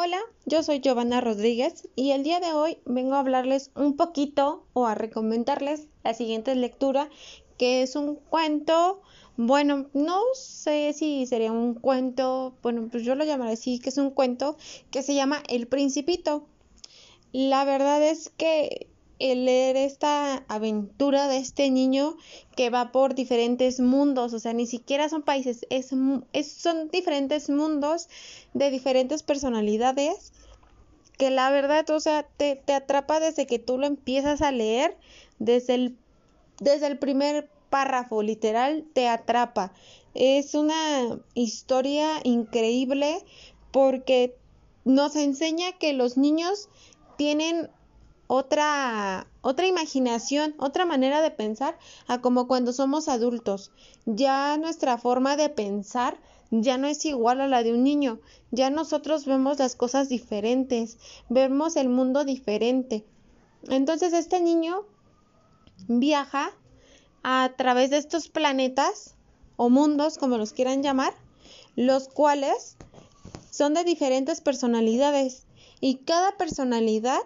Hola, yo soy Giovanna Rodríguez y el día de hoy vengo a hablarles un poquito o a recomendarles la siguiente lectura que es un cuento, bueno, no sé si sería un cuento, bueno, pues yo lo llamaré así, que es un cuento que se llama El Principito. La verdad es que el leer esta aventura de este niño que va por diferentes mundos, o sea, ni siquiera son países, es, son diferentes mundos de diferentes personalidades que la verdad, o sea, te, te, atrapa desde que tú lo empiezas a leer, desde el, desde el primer párrafo, literal, te atrapa. Es una historia increíble porque nos enseña que los niños tienen otra, otra imaginación, otra manera de pensar a como cuando somos adultos. Ya nuestra forma de pensar ya no es igual a la de un niño. Ya nosotros vemos las cosas diferentes, vemos el mundo diferente. Entonces este niño viaja a través de estos planetas o mundos, como los quieran llamar, los cuales son de diferentes personalidades y cada personalidad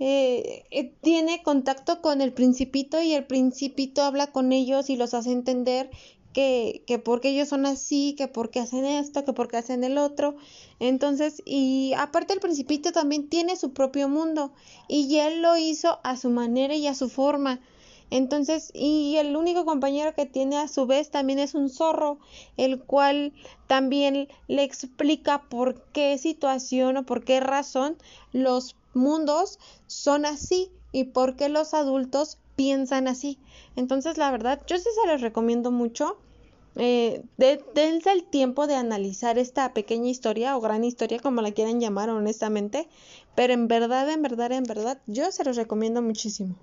eh, eh, tiene contacto con el principito y el principito habla con ellos y los hace entender que, que porque ellos son así, que porque hacen esto, que porque hacen el otro. Entonces, y aparte el principito también tiene su propio mundo y él lo hizo a su manera y a su forma. Entonces, y el único compañero que tiene a su vez también es un zorro, el cual también le explica por qué situación o por qué razón los mundos son así y por qué los adultos piensan así. Entonces, la verdad, yo sí se los recomiendo mucho. Eh, dense el tiempo de analizar esta pequeña historia o gran historia, como la quieran llamar honestamente, pero en verdad, en verdad, en verdad, yo se los recomiendo muchísimo.